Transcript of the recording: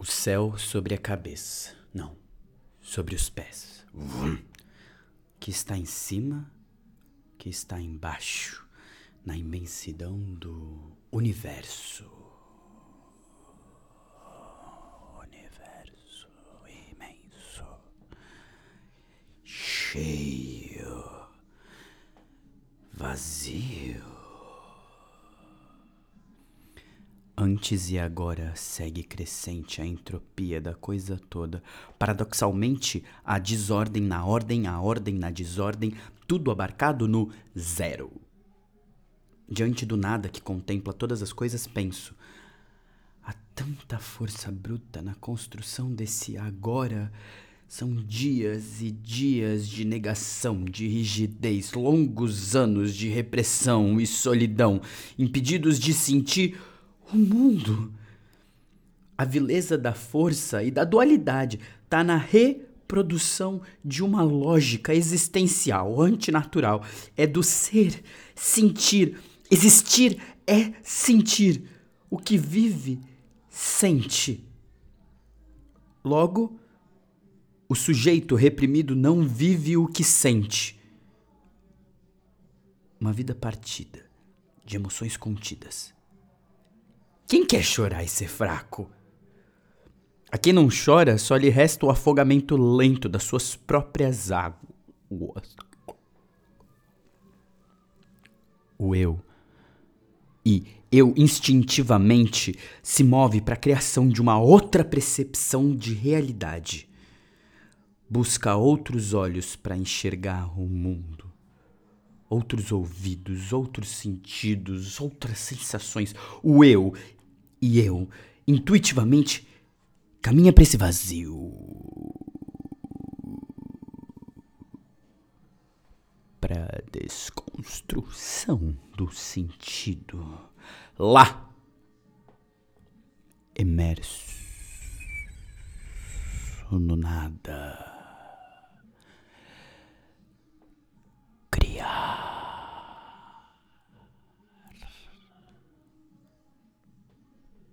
O céu sobre a cabeça. Não, sobre os pés. Que está em cima, que está embaixo, na imensidão do universo. Universo imenso. Cheio. Vazio. Antes e agora segue crescente a entropia da coisa toda. Paradoxalmente, a desordem na ordem, a ordem na desordem, tudo abarcado no zero. Diante do nada que contempla todas as coisas, penso: há tanta força bruta na construção desse agora. São dias e dias de negação, de rigidez, longos anos de repressão e solidão, impedidos de sentir o mundo. A vileza da força e da dualidade está na reprodução de uma lógica existencial, antinatural. É do ser, sentir. Existir é sentir. O que vive, sente. Logo, o sujeito reprimido não vive o que sente. Uma vida partida, de emoções contidas. Quem quer chorar e ser fraco? A quem não chora, só lhe resta o afogamento lento das suas próprias águas. O eu. E eu instintivamente se move para a criação de uma outra percepção de realidade. Busca outros olhos para enxergar o mundo outros ouvidos, outros sentidos, outras sensações. O eu e eu, intuitivamente, caminha para esse vazio. Para desconstrução do sentido. Lá, emerso no nada.